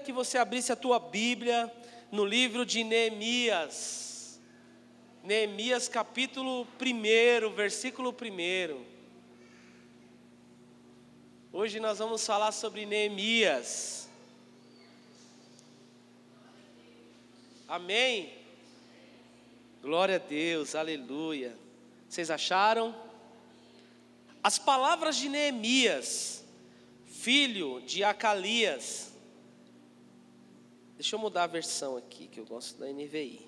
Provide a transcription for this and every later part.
que você abrisse a tua Bíblia no livro de Neemias. Neemias capítulo 1, versículo 1. Hoje nós vamos falar sobre Neemias. Amém? Glória a Deus, aleluia. Vocês acharam? As palavras de Neemias, filho de Acalias. Deixa eu mudar a versão aqui, que eu gosto da NVI.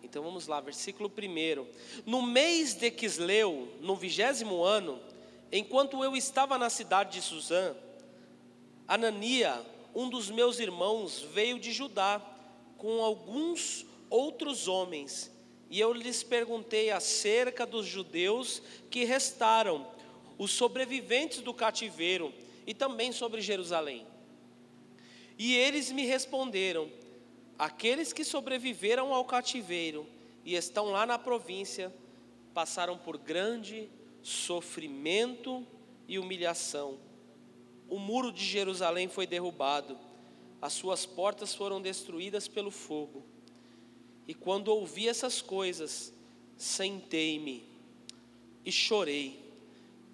Então vamos lá, versículo 1. No mês de Quisleu, no vigésimo ano, enquanto eu estava na cidade de Suzã, Anania, um dos meus irmãos veio de Judá com alguns outros homens, e eu lhes perguntei acerca dos judeus que restaram, os sobreviventes do cativeiro, e também sobre Jerusalém. E eles me responderam: aqueles que sobreviveram ao cativeiro e estão lá na província passaram por grande sofrimento e humilhação o muro de Jerusalém foi derrubado, as suas portas foram destruídas pelo fogo. E quando ouvi essas coisas, sentei-me e chorei.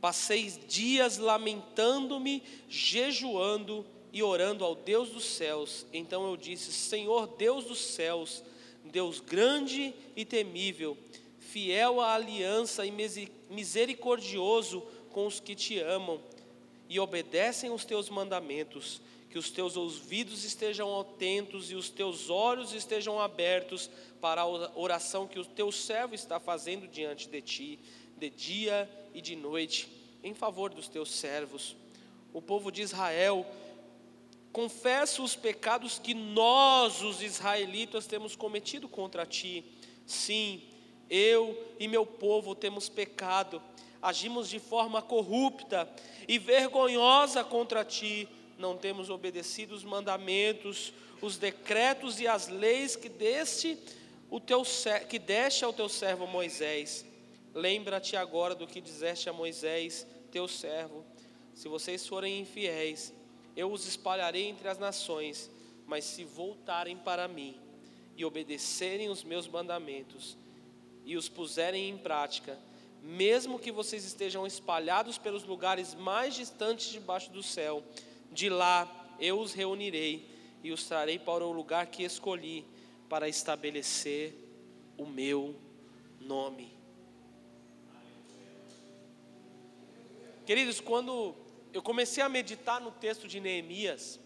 Passei dias lamentando-me, jejuando e orando ao Deus dos céus. Então eu disse: Senhor Deus dos céus, Deus grande e temível, fiel à aliança e misericordioso com os que te amam e obedecem os teus mandamentos, que os teus ouvidos estejam atentos e os teus olhos estejam abertos para a oração que o teu servo está fazendo diante de ti, de dia e de noite, em favor dos teus servos. O povo de Israel confessa os pecados que nós, os israelitas, temos cometido contra ti. Sim, eu e meu povo temos pecado agimos de forma corrupta e vergonhosa contra ti, não temos obedecido os mandamentos, os decretos e as leis que deste, o teu, que deste ao teu servo Moisés. Lembra-te agora do que disseste a Moisés, teu servo: se vocês forem infiéis, eu os espalharei entre as nações, mas se voltarem para mim e obedecerem os meus mandamentos e os puserem em prática, mesmo que vocês estejam espalhados pelos lugares mais distantes debaixo do céu, de lá eu os reunirei e os trarei para o lugar que escolhi para estabelecer o meu nome. Queridos, quando eu comecei a meditar no texto de Neemias,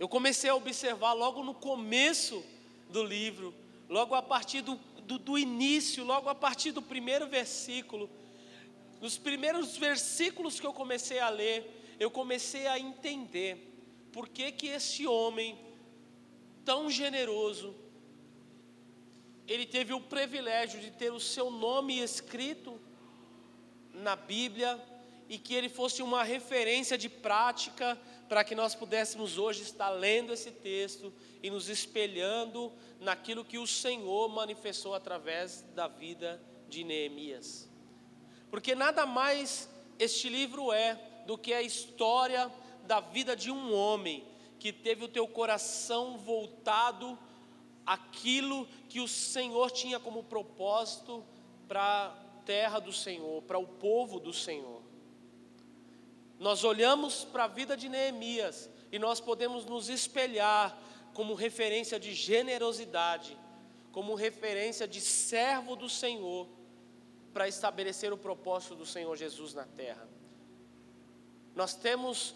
eu comecei a observar logo no começo do livro, logo a partir do do, do início, logo a partir do primeiro versículo, nos primeiros versículos que eu comecei a ler, eu comecei a entender por que que esse homem tão generoso, ele teve o privilégio de ter o seu nome escrito na Bíblia e que ele fosse uma referência de prática para que nós pudéssemos hoje estar lendo esse texto e nos espelhando naquilo que o Senhor manifestou através da vida de Neemias. Porque nada mais este livro é do que a história da vida de um homem que teve o teu coração voltado àquilo que o Senhor tinha como propósito para terra do Senhor, para o povo do Senhor. Nós olhamos para a vida de Neemias e nós podemos nos espelhar como referência de generosidade, como referência de servo do Senhor, para estabelecer o propósito do Senhor Jesus na terra. Nós temos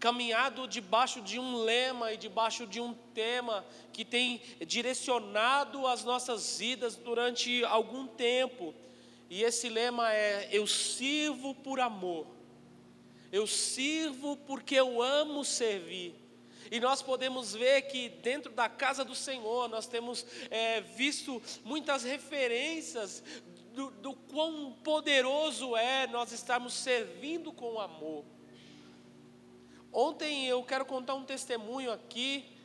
caminhado debaixo de um lema e debaixo de um tema que tem direcionado as nossas vidas durante algum tempo, e esse lema é: Eu sirvo por amor. Eu sirvo porque eu amo servir. E nós podemos ver que dentro da casa do Senhor nós temos é, visto muitas referências do, do quão poderoso é nós estarmos servindo com amor. Ontem eu quero contar um testemunho aqui.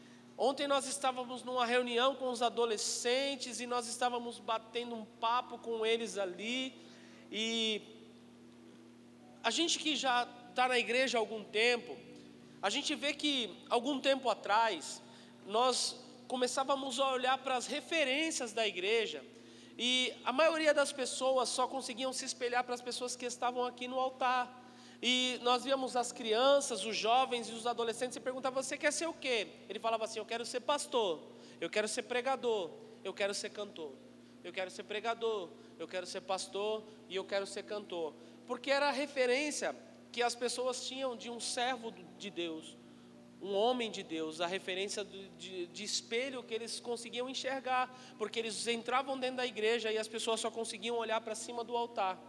Ontem nós estávamos numa reunião com os adolescentes e nós estávamos batendo um papo com eles ali. E a gente que já está na igreja há algum tempo, a gente vê que algum tempo atrás nós começávamos a olhar para as referências da igreja e a maioria das pessoas só conseguiam se espelhar para as pessoas que estavam aqui no altar. E nós víamos as crianças, os jovens e os adolescentes e perguntavam: Você quer ser o quê? Ele falava assim: Eu quero ser pastor, eu quero ser pregador, eu quero ser cantor. Eu quero ser pregador, eu quero ser pastor e eu quero ser cantor. Porque era a referência que as pessoas tinham de um servo de Deus, um homem de Deus, a referência de, de, espelho que eles conseguiam enxergar, porque eles entravam dentro da igreja e as pessoas só conseguiam olhar para cima do altar.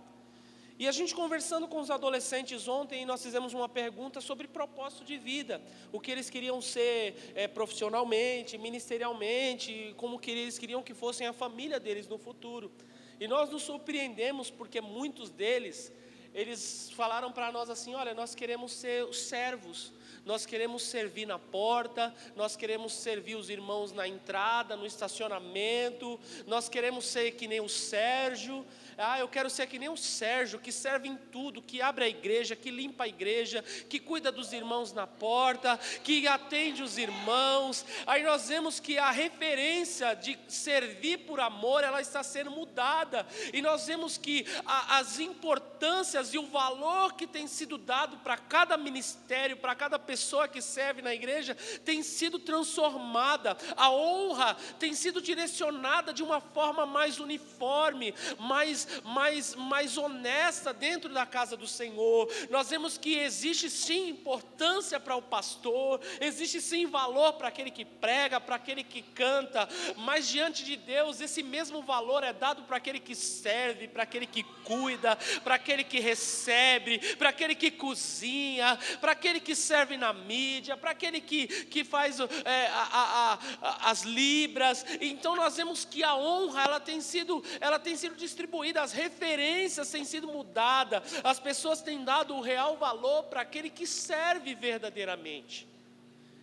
E a gente conversando com os adolescentes ontem, nós fizemos uma pergunta sobre propósito de vida, o que eles queriam ser é, profissionalmente, ministerialmente, como que eles queriam que fossem a família deles no futuro. E nós nos surpreendemos porque muitos deles, eles falaram para nós assim: olha, nós queremos ser os servos, nós queremos servir na porta, nós queremos servir os irmãos na entrada, no estacionamento, nós queremos ser que nem o Sérgio, ah, eu quero ser que nem o Sérgio, que serve em tudo, que abre a igreja, que limpa a igreja, que cuida dos irmãos na porta, que atende os irmãos. Aí nós vemos que a referência de servir por amor, ela está sendo mudada. E nós vemos que a, as importâncias e o valor que tem sido dado para cada ministério, para cada pessoa que serve na igreja, tem sido transformada. A honra tem sido direcionada de uma forma mais uniforme, mais mais, mais, honesta dentro da casa do Senhor. Nós vemos que existe sim importância para o pastor, existe sim valor para aquele que prega, para aquele que canta, mas diante de Deus esse mesmo valor é dado para aquele que serve, para aquele que cuida, para aquele que recebe, para aquele que cozinha, para aquele que serve na mídia, para aquele que, que faz é, a, a, a, as libras. Então nós vemos que a honra ela tem sido, ela tem sido distribuída as referências têm sido mudadas, as pessoas têm dado o real valor para aquele que serve verdadeiramente.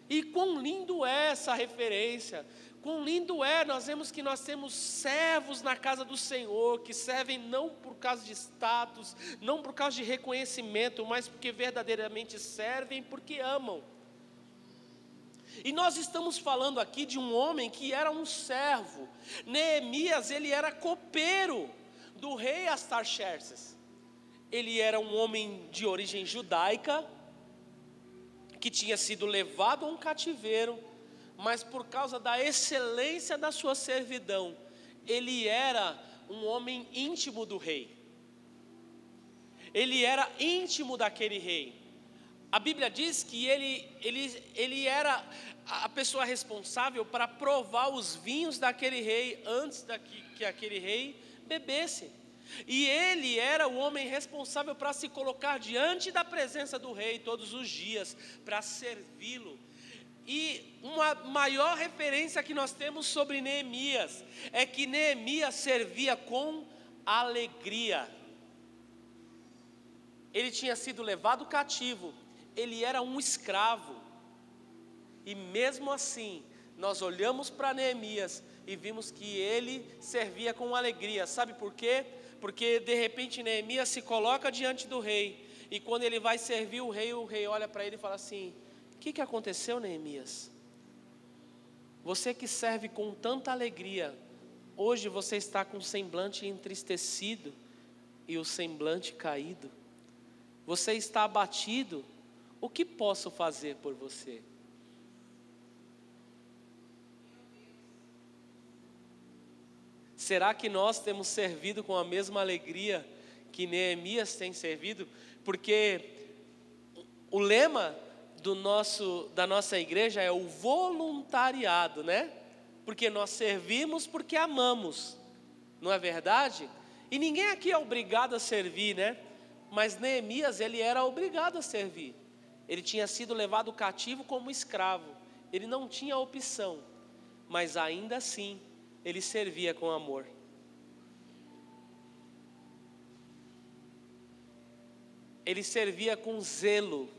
E quão lindo é essa referência, quão lindo é, nós vemos que nós temos servos na casa do Senhor, que servem não por causa de status, não por causa de reconhecimento, mas porque verdadeiramente servem, porque amam. E nós estamos falando aqui de um homem que era um servo. Neemias, ele era copeiro do rei Astarxerxes. Ele era um homem de origem judaica, que tinha sido levado a um cativeiro, mas por causa da excelência da sua servidão, ele era um homem íntimo do rei. Ele era íntimo daquele rei. A Bíblia diz que ele, ele, ele era a pessoa responsável para provar os vinhos daquele rei antes que, que aquele rei bebesse. E ele era o homem responsável para se colocar diante da presença do rei todos os dias, para servi-lo. E uma maior referência que nós temos sobre Neemias é que Neemias servia com alegria. Ele tinha sido levado cativo, ele era um escravo. E mesmo assim, nós olhamos para Neemias e vimos que ele servia com alegria. Sabe por quê? Porque de repente Neemias se coloca diante do rei, e quando ele vai servir o rei, o rei olha para ele e fala assim: O que, que aconteceu, Neemias? Você que serve com tanta alegria, hoje você está com o semblante entristecido e o semblante caído. Você está abatido. O que posso fazer por você? Será que nós temos servido com a mesma alegria que Neemias tem servido? Porque o lema do nosso, da nossa igreja é o voluntariado, né? Porque nós servimos porque amamos, não é verdade? E ninguém aqui é obrigado a servir, né? Mas Neemias, ele era obrigado a servir. Ele tinha sido levado cativo como escravo. Ele não tinha opção. Mas ainda assim, ele servia com amor. Ele servia com zelo.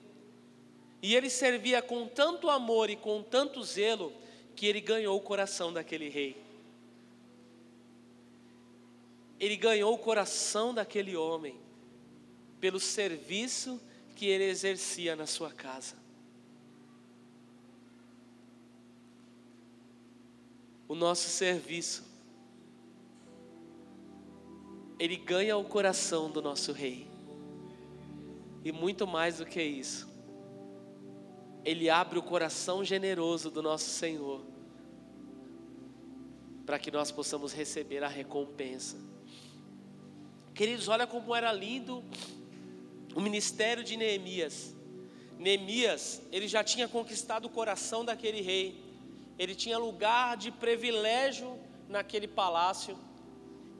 E ele servia com tanto amor e com tanto zelo que ele ganhou o coração daquele rei. Ele ganhou o coração daquele homem. pelo serviço que ele exercia na sua casa. O nosso serviço, ele ganha o coração do nosso rei, e muito mais do que isso, ele abre o coração generoso do nosso Senhor, para que nós possamos receber a recompensa. Queridos, olha como era lindo o ministério de Neemias. Neemias, ele já tinha conquistado o coração daquele rei, ele tinha lugar de privilégio naquele palácio,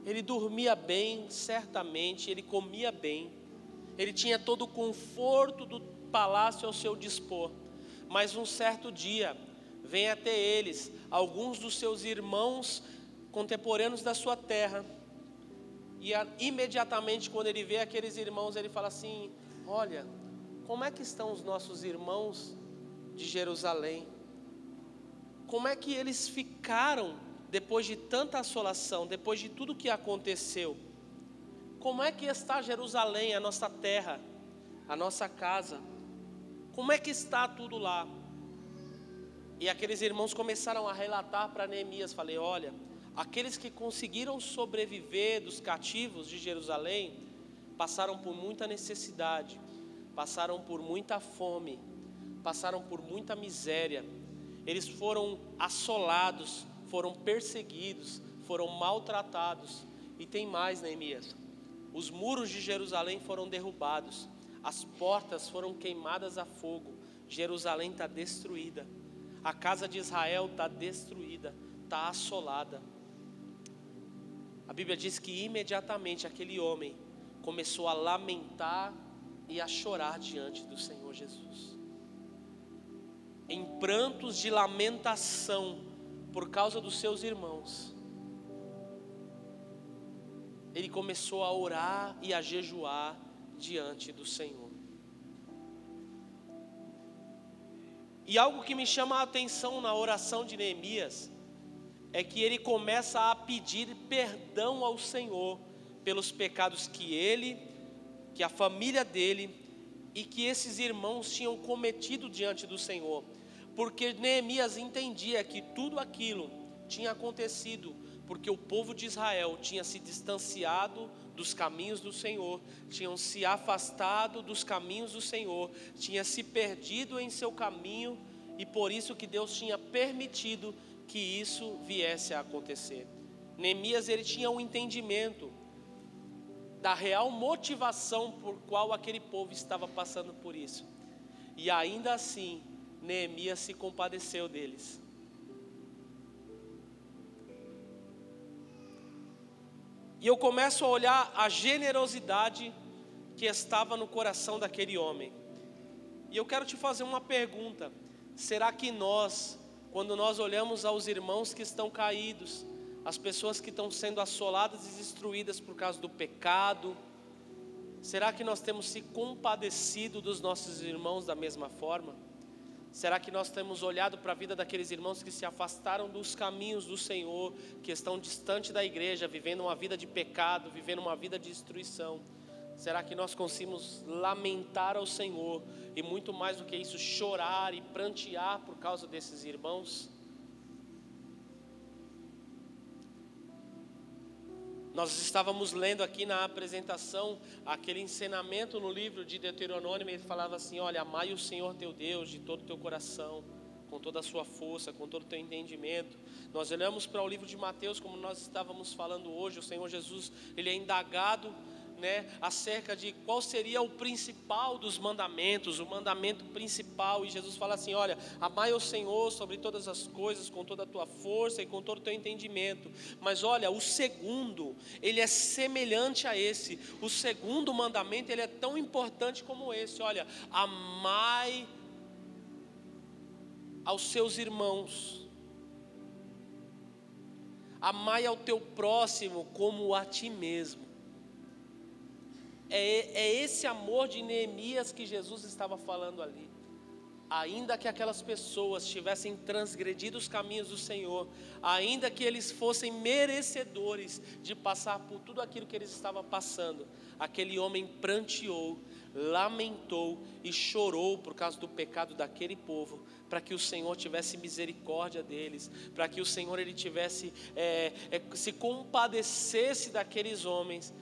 ele dormia bem, certamente, ele comia bem, ele tinha todo o conforto do palácio ao seu dispor. Mas um certo dia, vem até eles alguns dos seus irmãos contemporâneos da sua terra, e imediatamente, quando ele vê aqueles irmãos, ele fala assim: Olha, como é que estão os nossos irmãos de Jerusalém? Como é que eles ficaram depois de tanta assolação, depois de tudo que aconteceu? Como é que está Jerusalém, a nossa terra, a nossa casa? Como é que está tudo lá? E aqueles irmãos começaram a relatar para Neemias: Falei, olha Aqueles que conseguiram sobreviver dos cativos de Jerusalém passaram por muita necessidade, passaram por muita fome, passaram por muita miséria. Eles foram assolados, foram perseguidos, foram maltratados. E tem mais, Neemias: os muros de Jerusalém foram derrubados, as portas foram queimadas a fogo. Jerusalém está destruída, a casa de Israel está destruída, está assolada. A Bíblia diz que imediatamente aquele homem começou a lamentar e a chorar diante do Senhor Jesus. Em prantos de lamentação por causa dos seus irmãos. Ele começou a orar e a jejuar diante do Senhor. E algo que me chama a atenção na oração de Neemias é que ele começa a pedir perdão ao Senhor pelos pecados que ele, que a família dele e que esses irmãos tinham cometido diante do Senhor. Porque Neemias entendia que tudo aquilo tinha acontecido porque o povo de Israel tinha se distanciado dos caminhos do Senhor, tinham se afastado dos caminhos do Senhor, tinha se perdido em seu caminho e por isso que Deus tinha permitido que isso viesse a acontecer. Neemias ele tinha um entendimento da real motivação por qual aquele povo estava passando por isso. E ainda assim, Neemias se compadeceu deles. E eu começo a olhar a generosidade que estava no coração daquele homem. E eu quero te fazer uma pergunta: será que nós quando nós olhamos aos irmãos que estão caídos, as pessoas que estão sendo assoladas e destruídas por causa do pecado, será que nós temos se compadecido dos nossos irmãos da mesma forma? Será que nós temos olhado para a vida daqueles irmãos que se afastaram dos caminhos do Senhor, que estão distante da igreja, vivendo uma vida de pecado, vivendo uma vida de destruição? Será que nós conseguimos lamentar ao Senhor e muito mais do que isso, chorar e prantear por causa desses irmãos? Nós estávamos lendo aqui na apresentação aquele ensinamento no livro de Deuteronômio, ele falava assim: Olha, amai o Senhor teu Deus de todo o teu coração, com toda a sua força, com todo o teu entendimento. Nós olhamos para o livro de Mateus, como nós estávamos falando hoje, o Senhor Jesus, ele é indagado né, acerca de qual seria o principal dos mandamentos, o mandamento principal, e Jesus fala assim: olha, amai o Senhor sobre todas as coisas, com toda a tua força e com todo o teu entendimento. Mas olha, o segundo, ele é semelhante a esse. O segundo mandamento, ele é tão importante como esse. Olha, amai aos seus irmãos. Amai ao teu próximo como a ti mesmo. É, é esse amor de Neemias que Jesus estava falando ali. ainda que aquelas pessoas tivessem transgredido os caminhos do Senhor, ainda que eles fossem merecedores de passar por tudo aquilo que eles estavam passando, aquele homem pranteou, lamentou e chorou por causa do pecado daquele povo, para que o Senhor tivesse misericórdia deles, para que o Senhor ele tivesse é, é, se compadecesse daqueles homens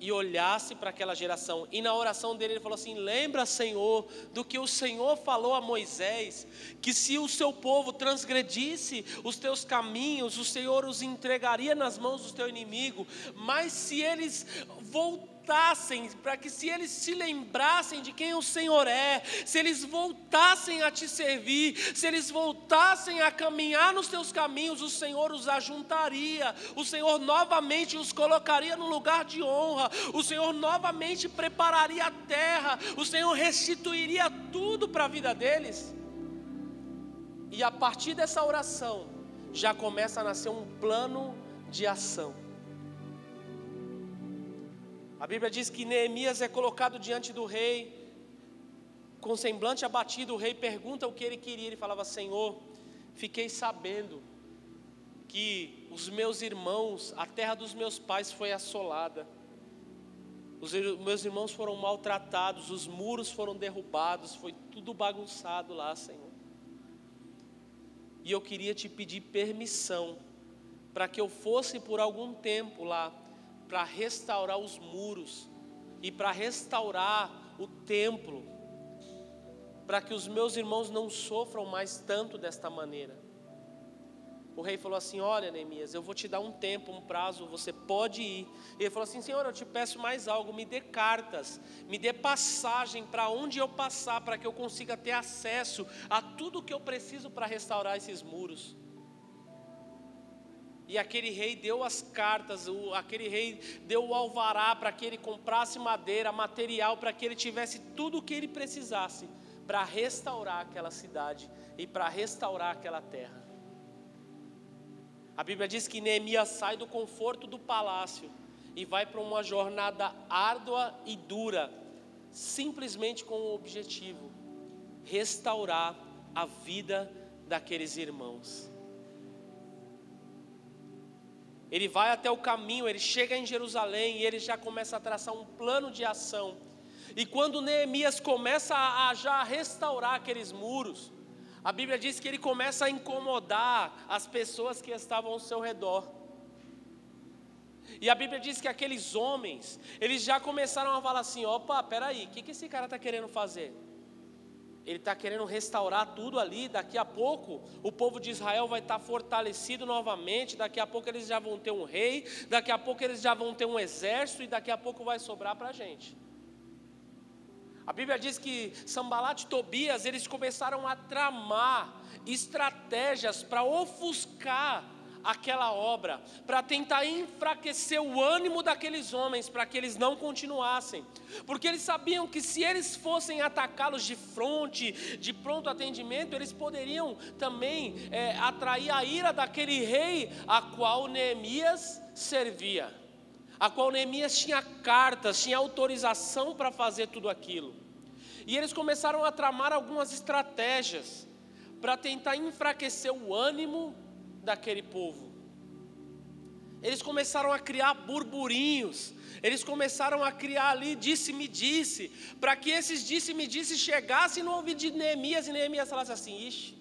e olhasse para aquela geração. E na oração dele ele falou assim: Lembra, Senhor, do que o Senhor falou a Moisés, que se o seu povo transgredisse os teus caminhos, o Senhor os entregaria nas mãos do teu inimigo, mas se eles voltassem voltassem, para que se eles se lembrassem de quem o Senhor é, se eles voltassem a te servir, se eles voltassem a caminhar nos teus caminhos, o Senhor os ajuntaria, o Senhor novamente os colocaria no lugar de honra, o Senhor novamente prepararia a terra, o Senhor restituiria tudo para a vida deles. E a partir dessa oração, já começa a nascer um plano de ação. A Bíblia diz que Neemias é colocado diante do rei, com semblante abatido, o rei pergunta o que ele queria. Ele falava: Senhor, fiquei sabendo que os meus irmãos, a terra dos meus pais foi assolada, os meus irmãos foram maltratados, os muros foram derrubados, foi tudo bagunçado lá, Senhor. E eu queria te pedir permissão para que eu fosse por algum tempo lá para restaurar os muros e para restaurar o templo, para que os meus irmãos não sofram mais tanto desta maneira. O rei falou assim: Olha, Neemias, eu vou te dar um tempo, um prazo, você pode ir. Ele falou assim: Senhor, eu te peço mais algo, me dê cartas, me dê passagem para onde eu passar, para que eu consiga ter acesso a tudo que eu preciso para restaurar esses muros. E aquele rei deu as cartas, o, aquele rei deu o alvará para que ele comprasse madeira, material, para que ele tivesse tudo o que ele precisasse para restaurar aquela cidade e para restaurar aquela terra. A Bíblia diz que Neemias sai do conforto do palácio e vai para uma jornada árdua e dura, simplesmente com o objetivo restaurar a vida daqueles irmãos. Ele vai até o caminho, ele chega em Jerusalém e ele já começa a traçar um plano de ação. E quando Neemias começa a, a já restaurar aqueles muros, a Bíblia diz que ele começa a incomodar as pessoas que estavam ao seu redor. E a Bíblia diz que aqueles homens, eles já começaram a falar assim: opa, peraí, o que, que esse cara está querendo fazer? Ele está querendo restaurar tudo ali. Daqui a pouco o povo de Israel vai estar tá fortalecido novamente. Daqui a pouco eles já vão ter um rei. Daqui a pouco eles já vão ter um exército. E daqui a pouco vai sobrar para a gente. A Bíblia diz que Sambalat e Tobias eles começaram a tramar estratégias para ofuscar aquela obra, para tentar enfraquecer o ânimo daqueles homens, para que eles não continuassem, porque eles sabiam que se eles fossem atacá-los de fronte, de pronto atendimento, eles poderiam também é, atrair a ira daquele rei a qual Neemias servia, a qual Neemias tinha cartas, tinha autorização para fazer tudo aquilo. E eles começaram a tramar algumas estratégias para tentar enfraquecer o ânimo daquele povo. Eles começaram a criar burburinhos, eles começaram a criar ali disse-me disse, para que esses disse-me disse chegassem no ouvido de Neemias e Neemias falasse assim: ixi,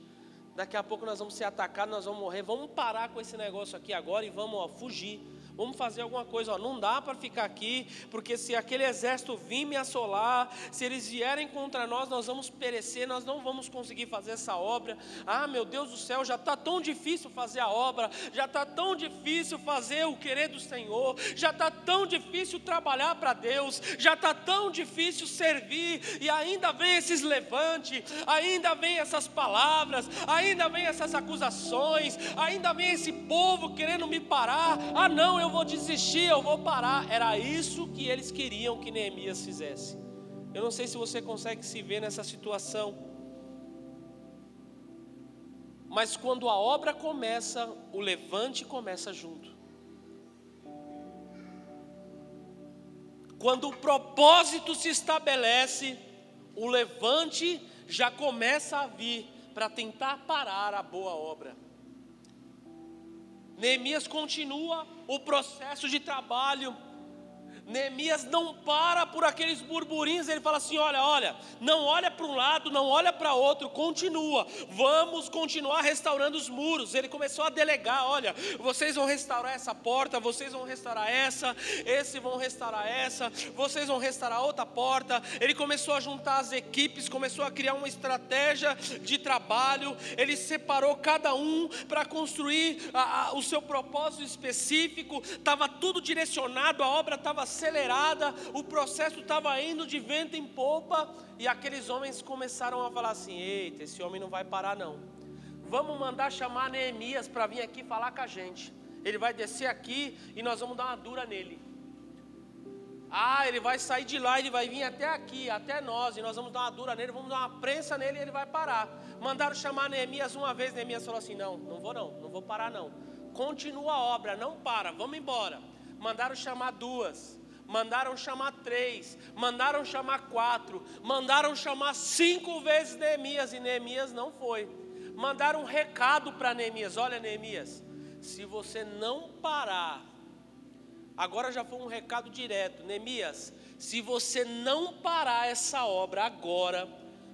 daqui a pouco nós vamos ser atacados, nós vamos morrer, vamos parar com esse negócio aqui agora e vamos ó, fugir vamos fazer alguma coisa, ó, não dá para ficar aqui, porque se aquele exército vir me assolar, se eles vierem contra nós, nós vamos perecer, nós não vamos conseguir fazer essa obra. Ah, meu Deus do céu, já está tão difícil fazer a obra, já está tão difícil fazer o querer do Senhor, já está tão difícil trabalhar para Deus, já está tão difícil servir, e ainda vem esses levantes, ainda vem essas palavras, ainda vem essas acusações, ainda vem esse povo querendo me parar. Ah, não, eu eu vou desistir, eu vou parar. Era isso que eles queriam que Neemias fizesse. Eu não sei se você consegue se ver nessa situação. Mas quando a obra começa, o levante começa junto. Quando o propósito se estabelece, o levante já começa a vir para tentar parar a boa obra. Neemias continua o processo de trabalho Neemias não para por aqueles burburinhos, ele fala assim: olha, olha, não olha para um lado, não olha para outro, continua, vamos continuar restaurando os muros. Ele começou a delegar: olha, vocês vão restaurar essa porta, vocês vão restaurar essa, esse vão restaurar essa, vocês vão restaurar outra porta. Ele começou a juntar as equipes, começou a criar uma estratégia de trabalho, ele separou cada um para construir a, a, o seu propósito específico, estava tudo direcionado, a obra estava acelerada, o processo estava indo de vento em popa, e aqueles homens começaram a falar assim: eita, esse homem não vai parar não. Vamos mandar chamar Neemias para vir aqui falar com a gente. Ele vai descer aqui e nós vamos dar uma dura nele. Ah, ele vai sair de lá, ele vai vir até aqui, até nós, e nós vamos dar uma dura nele, vamos dar uma prensa nele e ele vai parar. Mandaram chamar Neemias uma vez, Neemias falou assim: Não, não vou não, não vou parar não. Continua a obra, não para, vamos embora. Mandaram chamar duas mandaram chamar três, mandaram chamar quatro, mandaram chamar cinco vezes Neemias e Neemias não foi. Mandaram um recado para Neemias: olha, Neemias, se você não parar, agora já foi um recado direto, Neemias, se você não parar essa obra agora,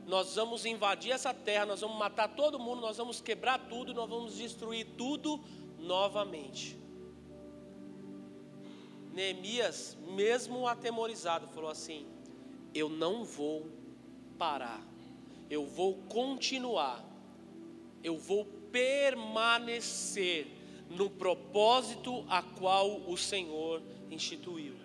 nós vamos invadir essa terra, nós vamos matar todo mundo, nós vamos quebrar tudo, nós vamos destruir tudo novamente. Neemias, mesmo atemorizado, falou assim: Eu não vou parar, eu vou continuar, eu vou permanecer no propósito a qual o Senhor instituiu.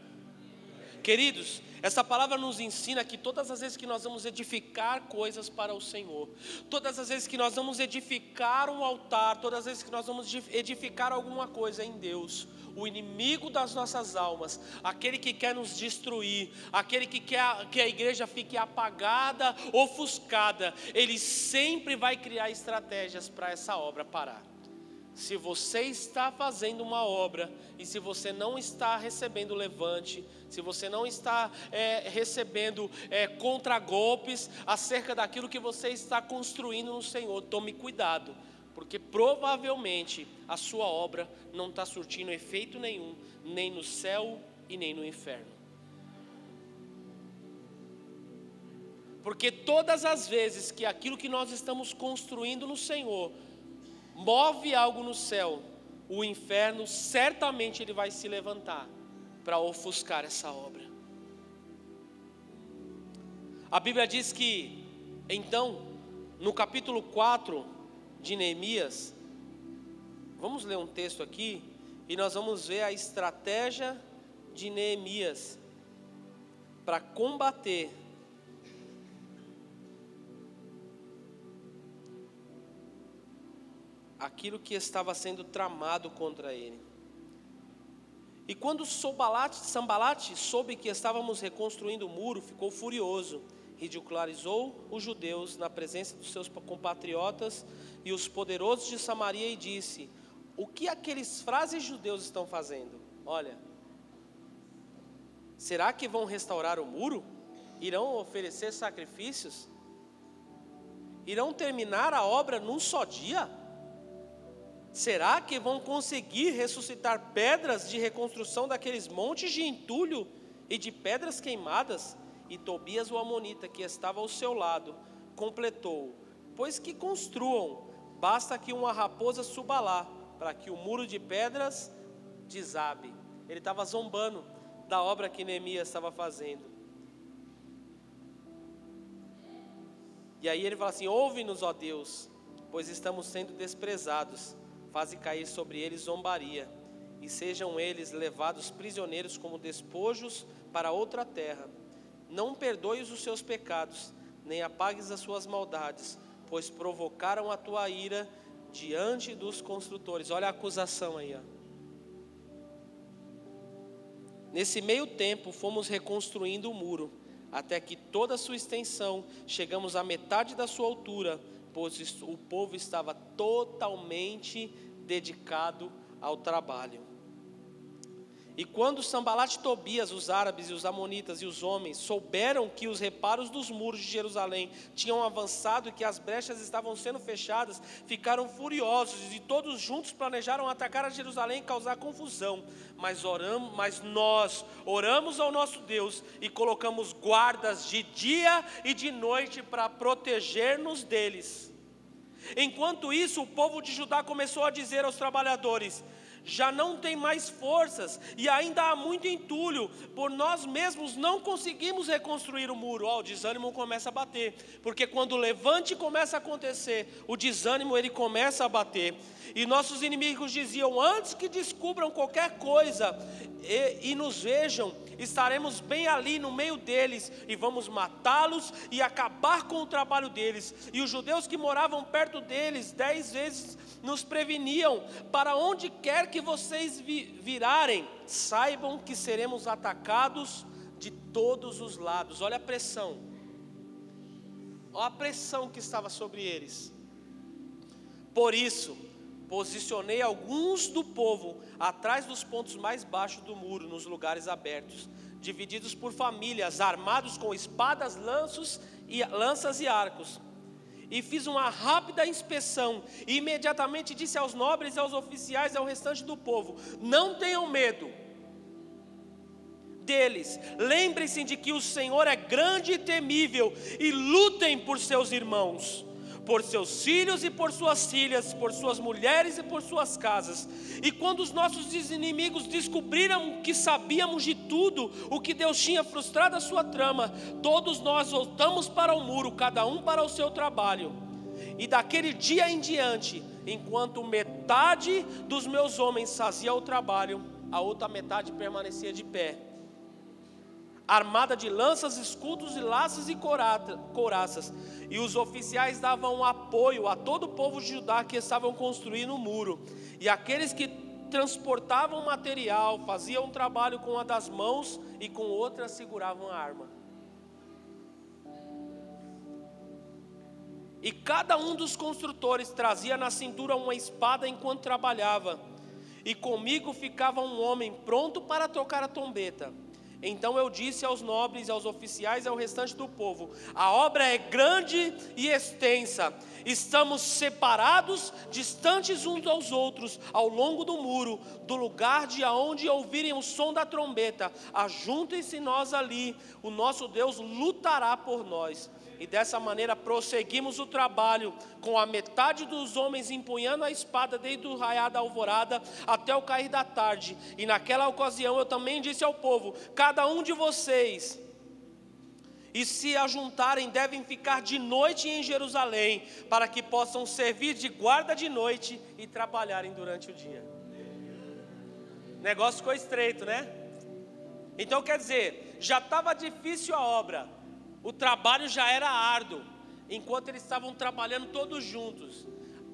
Queridos, essa palavra nos ensina que todas as vezes que nós vamos edificar coisas para o Senhor, todas as vezes que nós vamos edificar um altar, todas as vezes que nós vamos edificar alguma coisa em Deus, o inimigo das nossas almas, aquele que quer nos destruir, aquele que quer que a igreja fique apagada, ofuscada, ele sempre vai criar estratégias para essa obra parar. Se você está fazendo uma obra e se você não está recebendo levante, se você não está é, recebendo é, contragolpes acerca daquilo que você está construindo no Senhor, tome cuidado, porque provavelmente a sua obra não está surtindo efeito nenhum, nem no céu e nem no inferno. Porque todas as vezes que aquilo que nós estamos construindo no Senhor move algo no céu, o inferno certamente ele vai se levantar para ofuscar essa obra. A Bíblia diz que, então, no capítulo 4 de Neemias, vamos ler um texto aqui e nós vamos ver a estratégia de Neemias para combater aquilo que estava sendo tramado contra ele. E quando Sambalate soube que estávamos reconstruindo o muro, ficou furioso, ridicularizou os judeus na presença dos seus compatriotas e os poderosos de Samaria e disse: O que aqueles frases judeus estão fazendo? Olha, será que vão restaurar o muro? Irão oferecer sacrifícios? Irão terminar a obra num só dia? Será que vão conseguir ressuscitar pedras de reconstrução daqueles montes de entulho e de pedras queimadas? E Tobias o Amonita, que estava ao seu lado, completou: Pois que construam, basta que uma raposa suba lá, para que o muro de pedras desabe. Ele estava zombando da obra que Neemias estava fazendo. E aí ele fala assim: Ouve-nos, ó Deus, pois estamos sendo desprezados faze cair sobre eles zombaria, e sejam eles levados prisioneiros como despojos para outra terra. Não perdoes os seus pecados, nem apagues as suas maldades, pois provocaram a tua ira diante dos construtores. Olha a acusação aí. Ó. Nesse meio tempo, fomos reconstruindo o muro, até que toda a sua extensão chegamos à metade da sua altura pois o povo estava totalmente dedicado ao trabalho. E quando Sambalat e Tobias, os árabes e os amonitas e os homens, souberam que os reparos dos muros de Jerusalém tinham avançado e que as brechas estavam sendo fechadas, ficaram furiosos e todos juntos planejaram atacar a Jerusalém e causar confusão. Mas, oramos, mas nós oramos ao nosso Deus e colocamos guardas de dia e de noite para proteger-nos deles. Enquanto isso, o povo de Judá começou a dizer aos trabalhadores: já não tem mais forças e ainda há muito entulho, por nós mesmos não conseguimos reconstruir o muro. Oh, o desânimo começa a bater, porque quando o levante começa a acontecer, o desânimo ele começa a bater. E nossos inimigos diziam: antes que descubram qualquer coisa e, e nos vejam, estaremos bem ali no meio deles e vamos matá-los e acabar com o trabalho deles. E os judeus que moravam perto deles, dez vezes nos preveniam: para onde quer que vocês virarem, saibam que seremos atacados de todos os lados. Olha a pressão, olha a pressão que estava sobre eles. Por isso, posicionei alguns do povo atrás dos pontos mais baixos do muro, nos lugares abertos, divididos por famílias, armados com espadas, lanços e lanças e arcos e fiz uma rápida inspeção, e imediatamente disse aos nobres aos oficiais e ao restante do povo: Não tenham medo deles, lembrem-se de que o Senhor é grande e temível, e lutem por seus irmãos por seus filhos e por suas filhas, por suas mulheres e por suas casas. E quando os nossos inimigos descobriram que sabíamos de tudo o que Deus tinha frustrado a sua trama, todos nós voltamos para o muro, cada um para o seu trabalho. E daquele dia em diante, enquanto metade dos meus homens fazia o trabalho, a outra metade permanecia de pé armada de lanças, escudos e laços e couraças. E os oficiais davam apoio a todo o povo de Judá que estavam construindo o muro. E aqueles que transportavam material, faziam um trabalho com uma das mãos e com outra seguravam a arma. E cada um dos construtores trazia na cintura uma espada enquanto trabalhava. E comigo ficava um homem pronto para tocar a trombeta. Então eu disse aos nobres, aos oficiais e ao restante do povo: a obra é grande e extensa. Estamos separados, distantes uns aos outros, ao longo do muro, do lugar de onde ouvirem o som da trombeta. Ajuntem-se nós ali, o nosso Deus lutará por nós. E dessa maneira prosseguimos o trabalho, com a metade dos homens empunhando a espada desde o raiar da alvorada até o cair da tarde. E naquela ocasião eu também disse ao povo: cada um de vocês e se ajuntarem, devem ficar de noite em Jerusalém, para que possam servir de guarda de noite e trabalharem durante o dia. O negócio ficou estreito, né? Então quer dizer, já estava difícil a obra, o trabalho já era árduo, enquanto eles estavam trabalhando todos juntos.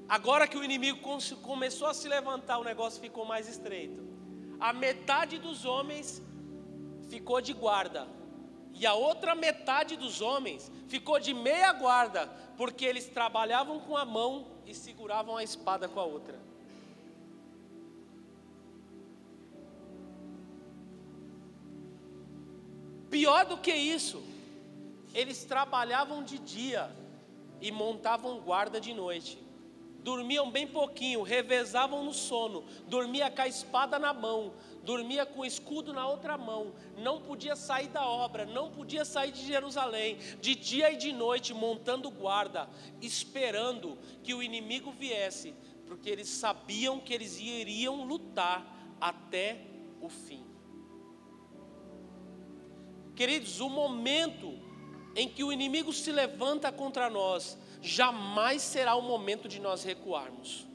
Agora que o inimigo começou a se levantar, o negócio ficou mais estreito. A metade dos homens ficou de guarda, e a outra metade dos homens ficou de meia guarda, porque eles trabalhavam com a mão e seguravam a espada com a outra. Pior do que isso, eles trabalhavam de dia e montavam guarda de noite. Dormiam bem pouquinho, revezavam no sono, dormia com a espada na mão, dormia com o escudo na outra mão, não podia sair da obra, não podia sair de Jerusalém, de dia e de noite, montando guarda, esperando que o inimigo viesse, porque eles sabiam que eles iriam lutar até o fim. Queridos, o momento em que o inimigo se levanta contra nós, jamais será o momento de nós recuarmos.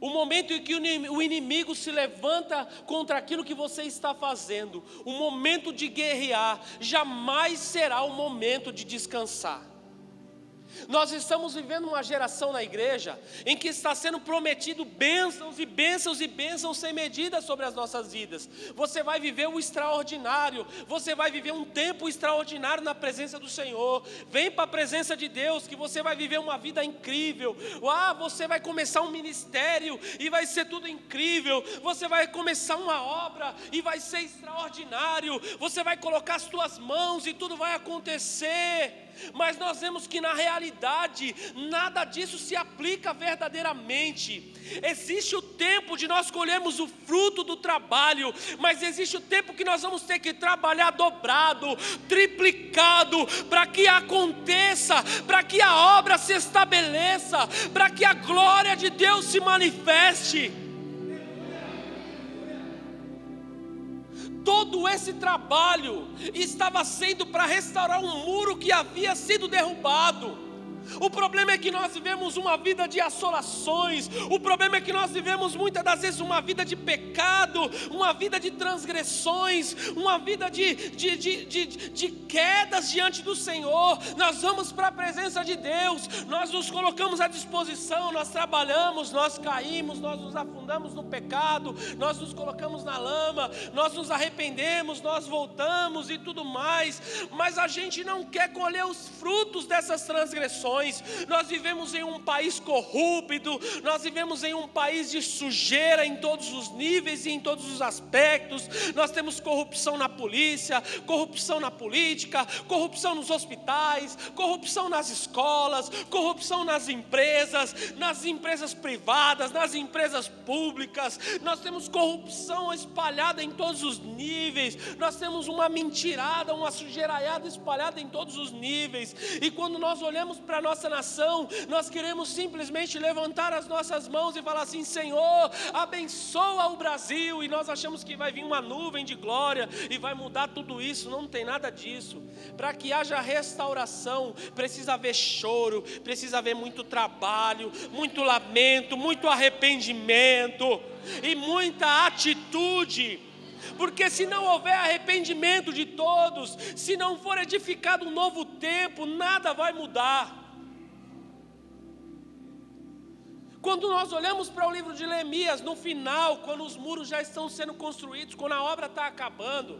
O momento em que o inimigo se levanta contra aquilo que você está fazendo, o momento de guerrear, jamais será o momento de descansar. Nós estamos vivendo uma geração na igreja em que está sendo prometido bênçãos e bênçãos e bênçãos sem medida sobre as nossas vidas. Você vai viver o extraordinário, você vai viver um tempo extraordinário na presença do Senhor. Vem para a presença de Deus que você vai viver uma vida incrível. Ah, você vai começar um ministério e vai ser tudo incrível. Você vai começar uma obra e vai ser extraordinário. Você vai colocar as suas mãos e tudo vai acontecer mas nós vemos que na realidade nada disso se aplica verdadeiramente. Existe o tempo de nós colhermos o fruto do trabalho, mas existe o tempo que nós vamos ter que trabalhar dobrado, triplicado, para que aconteça, para que a obra se estabeleça, para que a glória de Deus se manifeste. Todo esse trabalho estava sendo para restaurar um muro que havia sido derrubado. O problema é que nós vivemos uma vida de assolações, o problema é que nós vivemos muitas das vezes uma vida de pecado, uma vida de transgressões, uma vida de, de, de, de, de quedas diante do Senhor. Nós vamos para a presença de Deus, nós nos colocamos à disposição, nós trabalhamos, nós caímos, nós nos afundamos no pecado, nós nos colocamos na lama, nós nos arrependemos, nós voltamos e tudo mais, mas a gente não quer colher os frutos dessas transgressões nós vivemos em um país corrupto, nós vivemos em um país de sujeira em todos os níveis e em todos os aspectos. Nós temos corrupção na polícia, corrupção na política, corrupção nos hospitais, corrupção nas escolas, corrupção nas empresas, nas empresas privadas, nas empresas públicas. Nós temos corrupção espalhada em todos os níveis. Nós temos uma mentirada, uma sujeiraiada espalhada em todos os níveis. E quando nós olhamos para nossa nação, nós queremos simplesmente levantar as nossas mãos e falar assim: Senhor, abençoa o Brasil, e nós achamos que vai vir uma nuvem de glória e vai mudar tudo isso, não tem nada disso. Para que haja restauração, precisa haver choro, precisa haver muito trabalho, muito lamento, muito arrependimento e muita atitude porque se não houver arrependimento de todos, se não for edificado um novo tempo, nada vai mudar. Quando nós olhamos para o livro de Neemias, no final, quando os muros já estão sendo construídos, quando a obra está acabando,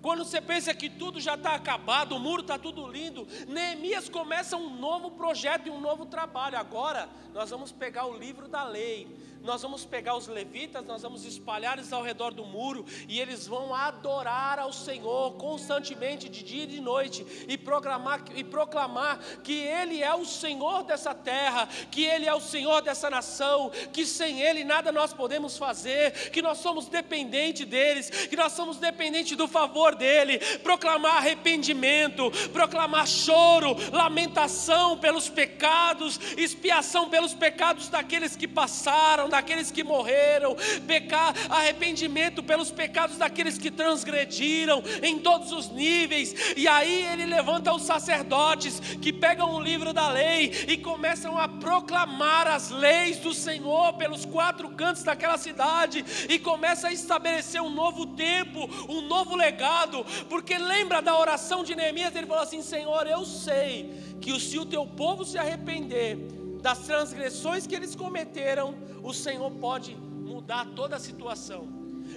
quando você pensa que tudo já está acabado, o muro está tudo lindo, Neemias começa um novo projeto e um novo trabalho. Agora nós vamos pegar o livro da lei, nós vamos pegar os levitas, nós vamos espalhar eles ao redor do muro e eles vão adorar ao Senhor constantemente, de dia e de noite, e proclamar, e proclamar que Ele é o Senhor dessa terra, que Ele é o Senhor dessa nação, que sem Ele nada nós podemos fazer, que nós somos dependentes deles, que nós somos dependentes do favor dEle, proclamar arrependimento, proclamar choro, lamentação pelos pecados, expiação pelos pecados daqueles que passaram, daqueles que morreram, pecar, arrependimento pelos pecados daqueles que transgrediram em todos os níveis. E aí ele levanta os sacerdotes que pegam o livro da lei e começam a proclamar as leis do Senhor pelos quatro cantos daquela cidade e começa a estabelecer um novo tempo, um novo legado, porque lembra da oração de Neemias, ele falou assim: Senhor, eu sei que se o teu povo se arrepender, das transgressões que eles cometeram, o Senhor pode mudar toda a situação.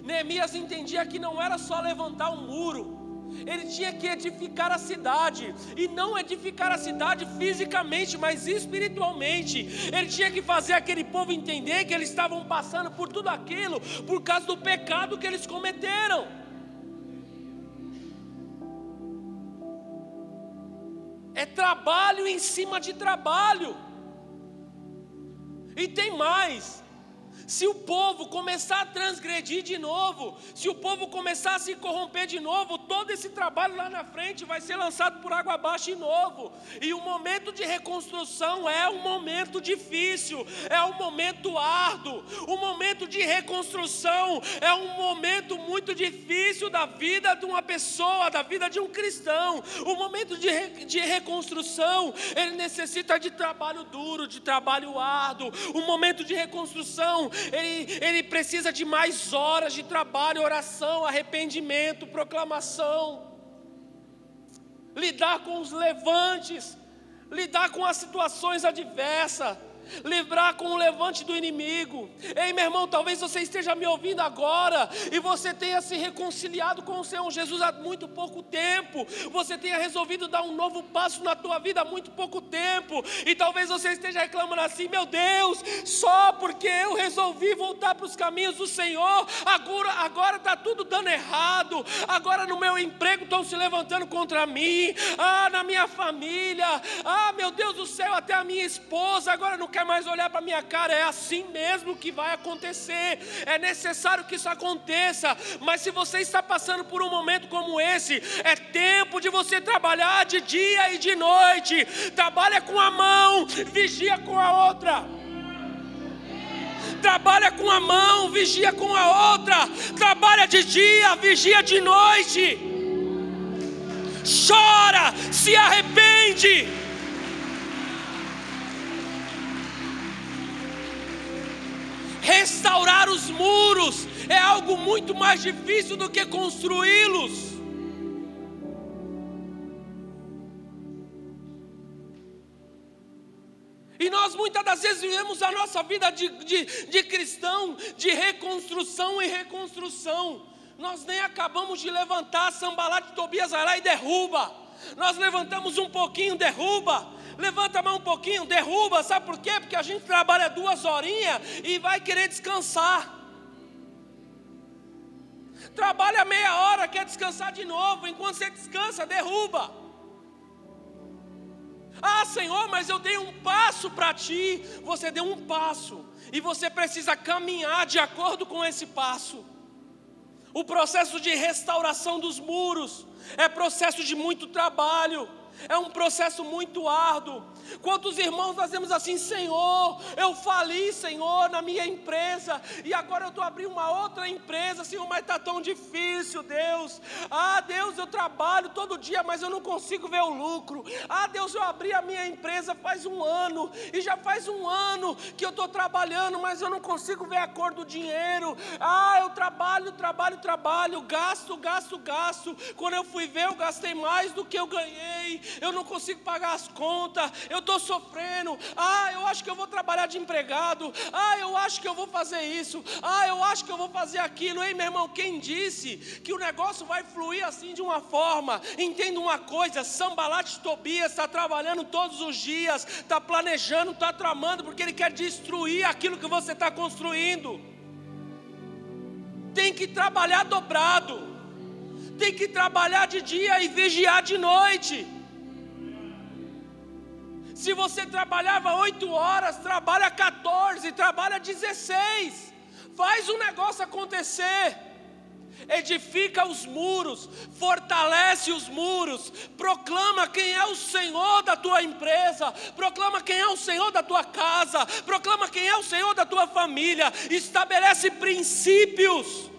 Neemias entendia que não era só levantar um muro, ele tinha que edificar a cidade, e não edificar a cidade fisicamente, mas espiritualmente. Ele tinha que fazer aquele povo entender que eles estavam passando por tudo aquilo por causa do pecado que eles cometeram. É trabalho em cima de trabalho. E tem mais. Se o povo começar a transgredir de novo, se o povo começar a se corromper de novo, todo esse trabalho lá na frente vai ser lançado por água abaixo de novo. E o momento de reconstrução é um momento difícil, é um momento árduo. O momento de reconstrução é um momento muito difícil da vida de uma pessoa, da vida de um cristão. O momento de, re, de reconstrução, ele necessita de trabalho duro, de trabalho árduo. O momento de reconstrução, ele, ele precisa de mais horas de trabalho, oração, arrependimento, proclamação. Lidar com os levantes, lidar com as situações adversas, livrar com o levante do inimigo. Ei, meu irmão, talvez você esteja me ouvindo agora e você tenha se reconciliado com o Senhor Jesus há muito pouco tempo. Você tenha resolvido dar um novo passo na tua vida há muito pouco tempo. E talvez você esteja reclamando assim: meu Deus, só porque eu resolvi voltar para os caminhos do Senhor, agora agora está tudo dando errado. Agora no meu emprego estão se levantando contra mim. Ah, na minha família. Ah, meu Deus do céu, até a minha esposa agora não quer mais olhar para minha cara. É assim mesmo que vai acontecer. É necessário que isso aconteça. Mas se você está passando por um momento como esse, é tempo de você trabalhar de dia e de noite. Trabalha com a mão, vigia com a outra trabalha com a mão, vigia com a outra, trabalha de dia, vigia de noite, chora, se arrepende. Restaurar os muros é algo muito mais difícil do que construí-los. E nós muitas das vezes vivemos a nossa vida de, de, de cristão, de reconstrução e reconstrução. Nós nem acabamos de levantar, sambalá de Tobias lá e derruba. Nós levantamos um pouquinho, derruba levanta a mão um pouquinho, derruba, sabe por quê? Porque a gente trabalha duas horinhas e vai querer descansar. Trabalha meia hora, quer descansar de novo, enquanto você descansa, derruba. Ah, Senhor, mas eu dei um passo para ti. Você deu um passo, e você precisa caminhar de acordo com esse passo. O processo de restauração dos muros é processo de muito trabalho. É um processo muito árduo. Quantos irmãos nós assim, Senhor, eu fali, Senhor, na minha empresa, e agora eu estou abrindo uma outra empresa, Senhor, mas está tão difícil, Deus. Ah, Deus, eu trabalho todo dia, mas eu não consigo ver o lucro. Ah, Deus, eu abri a minha empresa faz um ano, e já faz um ano que eu estou trabalhando, mas eu não consigo ver a cor do dinheiro. Ah, eu trabalho, trabalho, trabalho, gasto, gasto, gasto. Quando eu fui ver, eu gastei mais do que eu ganhei eu não consigo pagar as contas, eu estou sofrendo. Ah, eu acho que eu vou trabalhar de empregado. Ah, eu acho que eu vou fazer isso. Ah, eu acho que eu vou fazer aquilo. Ei, meu irmão, quem disse que o negócio vai fluir assim de uma forma? Entenda uma coisa: Sambalate Tobias está trabalhando todos os dias, está planejando, está tramando, porque ele quer destruir aquilo que você está construindo. Tem que trabalhar dobrado tem que trabalhar de dia e vigiar de noite. Se você trabalhava oito horas, trabalha 14, trabalha 16. Faz o negócio acontecer. Edifica os muros, fortalece os muros, proclama quem é o Senhor da tua empresa, proclama quem é o Senhor da tua casa, proclama quem é o Senhor da tua família, estabelece princípios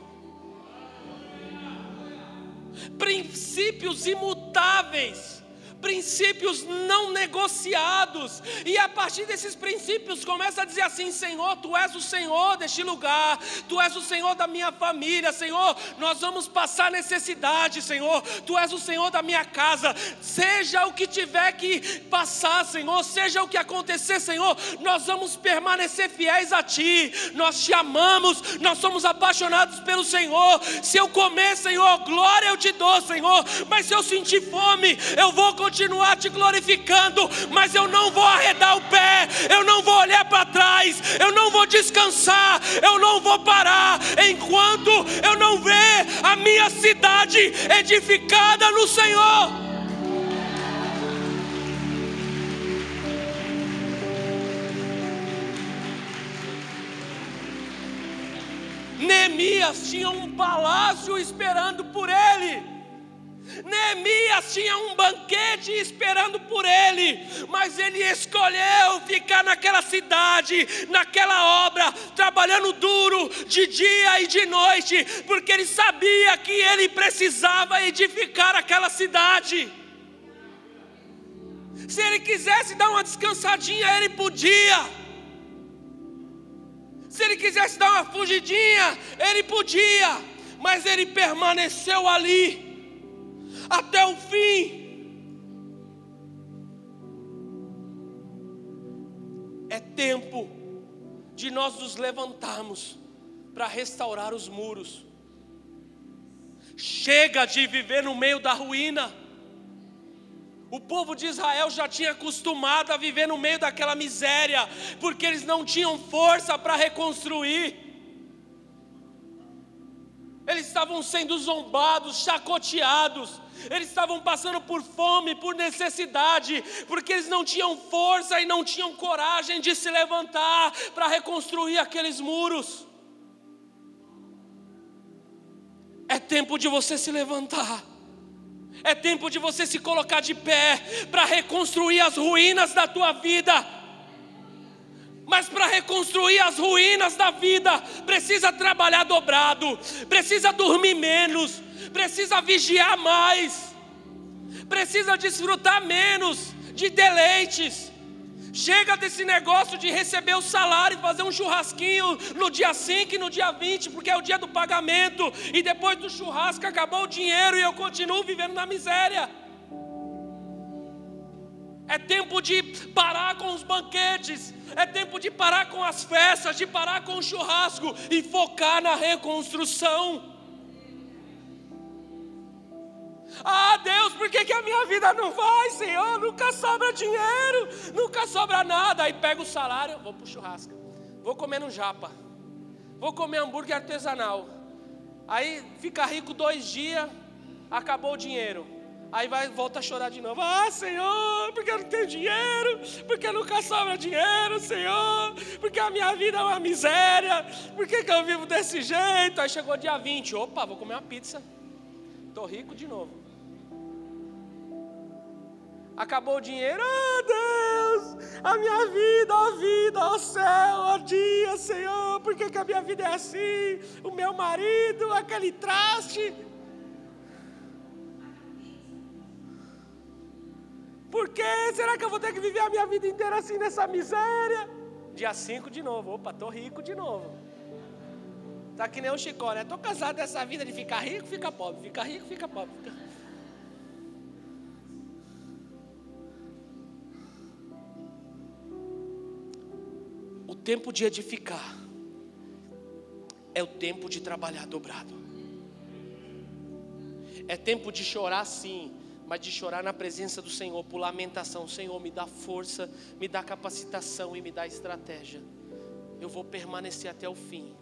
princípios imutáveis princípios não negociados. E a partir desses princípios começa a dizer assim: Senhor, tu és o Senhor deste lugar, tu és o Senhor da minha família, Senhor, nós vamos passar necessidade, Senhor, tu és o Senhor da minha casa, seja o que tiver que passar, Senhor, seja o que acontecer, Senhor, nós vamos permanecer fiéis a Ti, nós te amamos, nós somos apaixonados pelo Senhor. Se eu comer, Senhor, glória eu te dou, Senhor, mas se eu sentir fome, eu vou continuar te glorificando, mas eu não vou arredar o pé, eu não vou olhar para trás, eu não vou descansar, eu não vou parar enquanto eu não ver a minha cidade edificada no Senhor. Neemias tinha um palácio esperando por ele. Neemias tinha um banquete esperando por ele, mas ele escolheu ficar naquela cidade, naquela obra, trabalhando duro de dia e de noite, porque ele sabia que ele precisava edificar aquela cidade. Se ele quisesse dar uma descansadinha, ele podia. Se ele quisesse dar uma fugidinha, ele podia, mas ele permaneceu ali até o fim. tempo de nós nos levantarmos para restaurar os muros. Chega de viver no meio da ruína. O povo de Israel já tinha acostumado a viver no meio daquela miséria, porque eles não tinham força para reconstruir. Eles estavam sendo zombados, chacoteados, eles estavam passando por fome, por necessidade, porque eles não tinham força e não tinham coragem de se levantar para reconstruir aqueles muros. É tempo de você se levantar. É tempo de você se colocar de pé para reconstruir as ruínas da tua vida. Mas para reconstruir as ruínas da vida, precisa trabalhar dobrado, precisa dormir menos, precisa vigiar mais, precisa desfrutar menos de deleites. Chega desse negócio de receber o salário e fazer um churrasquinho no dia 5 e no dia 20, porque é o dia do pagamento, e depois do churrasco acabou o dinheiro e eu continuo vivendo na miséria. É tempo de parar com os banquetes, é tempo de parar com as festas, de parar com o churrasco e focar na reconstrução. Ah, Deus, por que, que a minha vida não vai, Senhor? Nunca sobra dinheiro, nunca sobra nada. Aí pega o salário, vou para o churrasco, vou comer no japa, vou comer hambúrguer artesanal. Aí fica rico dois dias, acabou o dinheiro. Aí vai volta a chorar de novo. Ah, Senhor, porque eu não tenho dinheiro, porque nunca sobra dinheiro, Senhor, porque a minha vida é uma miséria, por que, que eu vivo desse jeito? Aí chegou dia 20, opa, vou comer uma pizza. Estou rico de novo. Acabou o dinheiro, ah Deus, a minha vida, a vida, ó céu, ó dia, Senhor, por que, que a minha vida é assim? O meu marido, aquele traste. Por que será que eu vou ter que viver a minha vida inteira assim nessa miséria? Dia 5 de novo, opa, tô rico de novo. Tá que nem o Chicó, né? Tô casado dessa vida de ficar rico, fica pobre, fica rico, fica pobre. Fica... tempo de edificar é o tempo de trabalhar dobrado. É tempo de chorar sim, mas de chorar na presença do Senhor, por lamentação. Senhor, me dá força, me dá capacitação e me dá estratégia. Eu vou permanecer até o fim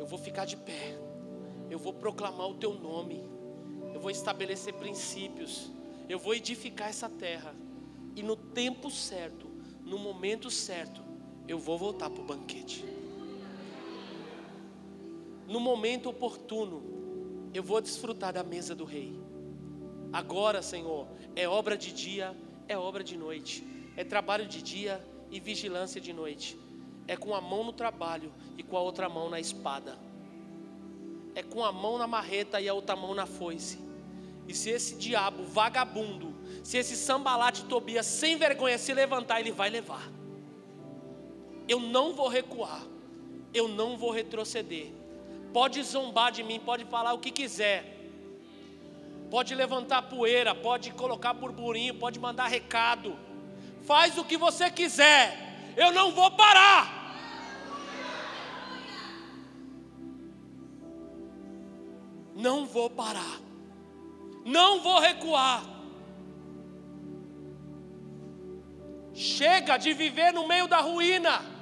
eu vou ficar de pé, eu vou proclamar o teu nome, eu vou estabelecer princípios, eu vou edificar essa terra, e no tempo certo, no momento certo, eu vou voltar para o banquete. No momento oportuno, eu vou desfrutar da mesa do rei. Agora, Senhor, é obra de dia, é obra de noite, é trabalho de dia e vigilância de noite é com a mão no trabalho e com a outra mão na espada. É com a mão na marreta e a outra mão na foice. E se esse diabo vagabundo, se esse sambalate Tobias sem vergonha se levantar, ele vai levar. Eu não vou recuar. Eu não vou retroceder. Pode zombar de mim, pode falar o que quiser. Pode levantar poeira, pode colocar burburinho, pode mandar recado. Faz o que você quiser. Eu não vou parar. não vou parar, não vou recuar. Chega de viver no meio da ruína.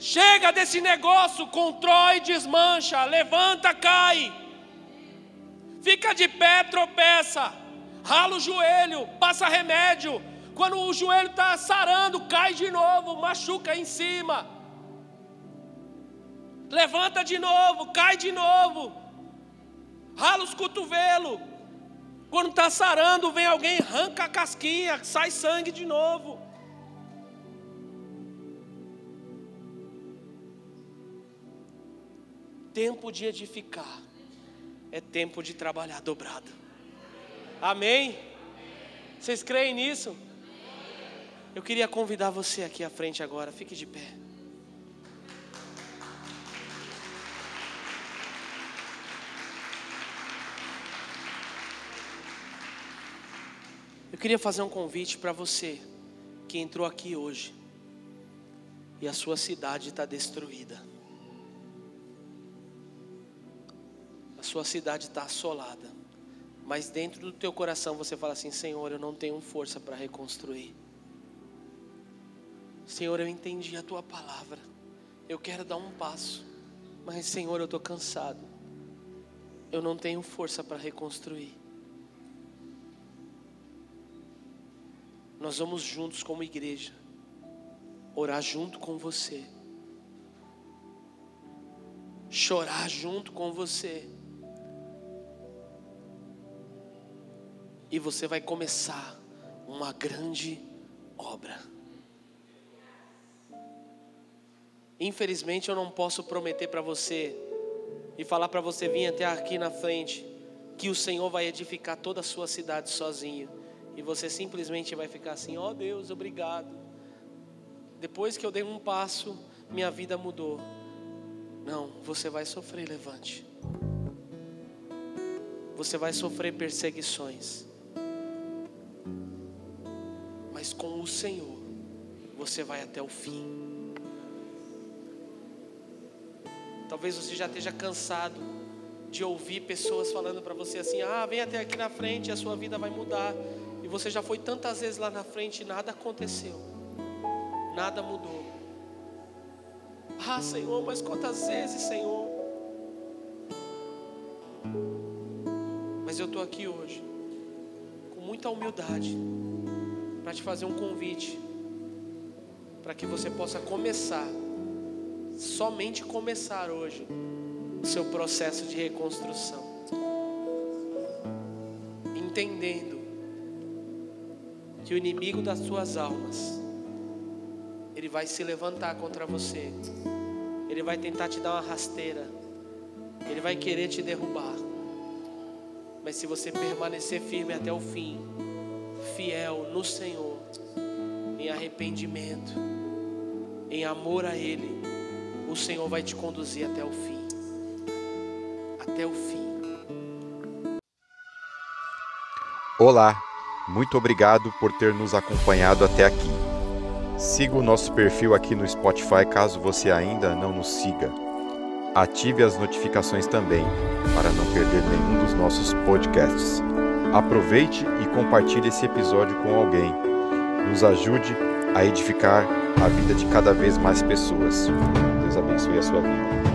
Chega desse negócio, constrói, desmancha, levanta, cai. Fica de pé, tropeça. Rala o joelho, passa remédio. Quando o joelho está sarando, cai de novo, machuca em cima levanta de novo, cai de novo, rala os cotovelos. Quando está sarando, vem alguém, arranca a casquinha, sai sangue de novo. Tempo de edificar é tempo de trabalhar dobrado. Amém? Vocês creem nisso? Eu queria convidar você aqui à frente agora, fique de pé. Eu queria fazer um convite para você que entrou aqui hoje e a sua cidade está destruída. Sua cidade está assolada. Mas dentro do teu coração você fala assim: Senhor, eu não tenho força para reconstruir. Senhor, eu entendi a tua palavra. Eu quero dar um passo. Mas, Senhor, eu estou cansado. Eu não tenho força para reconstruir. Nós vamos juntos como igreja, orar junto com você, chorar junto com você. E você vai começar uma grande obra. Infelizmente eu não posso prometer para você e falar para você vir até aqui na frente que o Senhor vai edificar toda a sua cidade sozinho e você simplesmente vai ficar assim: "Ó oh Deus, obrigado". Depois que eu dei um passo, minha vida mudou. Não, você vai sofrer levante. Você vai sofrer perseguições. Mas com o Senhor, você vai até o fim. Talvez você já esteja cansado de ouvir pessoas falando para você assim: ah, vem até aqui na frente e a sua vida vai mudar. E você já foi tantas vezes lá na frente e nada aconteceu, nada mudou. Ah, Senhor, mas quantas vezes, Senhor? Mas eu estou aqui hoje, com muita humildade, para te fazer um convite, para que você possa começar somente começar hoje o seu processo de reconstrução. Entendendo que o inimigo das suas almas, ele vai se levantar contra você, ele vai tentar te dar uma rasteira, ele vai querer te derrubar. Mas se você permanecer firme até o fim, fiel no Senhor, em arrependimento, em amor a Ele, o Senhor vai te conduzir até o fim. Até o fim. Olá, muito obrigado por ter nos acompanhado até aqui. Siga o nosso perfil aqui no Spotify caso você ainda não nos siga. Ative as notificações também para não perder nenhum dos nossos podcasts. Aproveite e compartilhe esse episódio com alguém. Nos ajude a edificar a vida de cada vez mais pessoas. Deus abençoe a sua vida.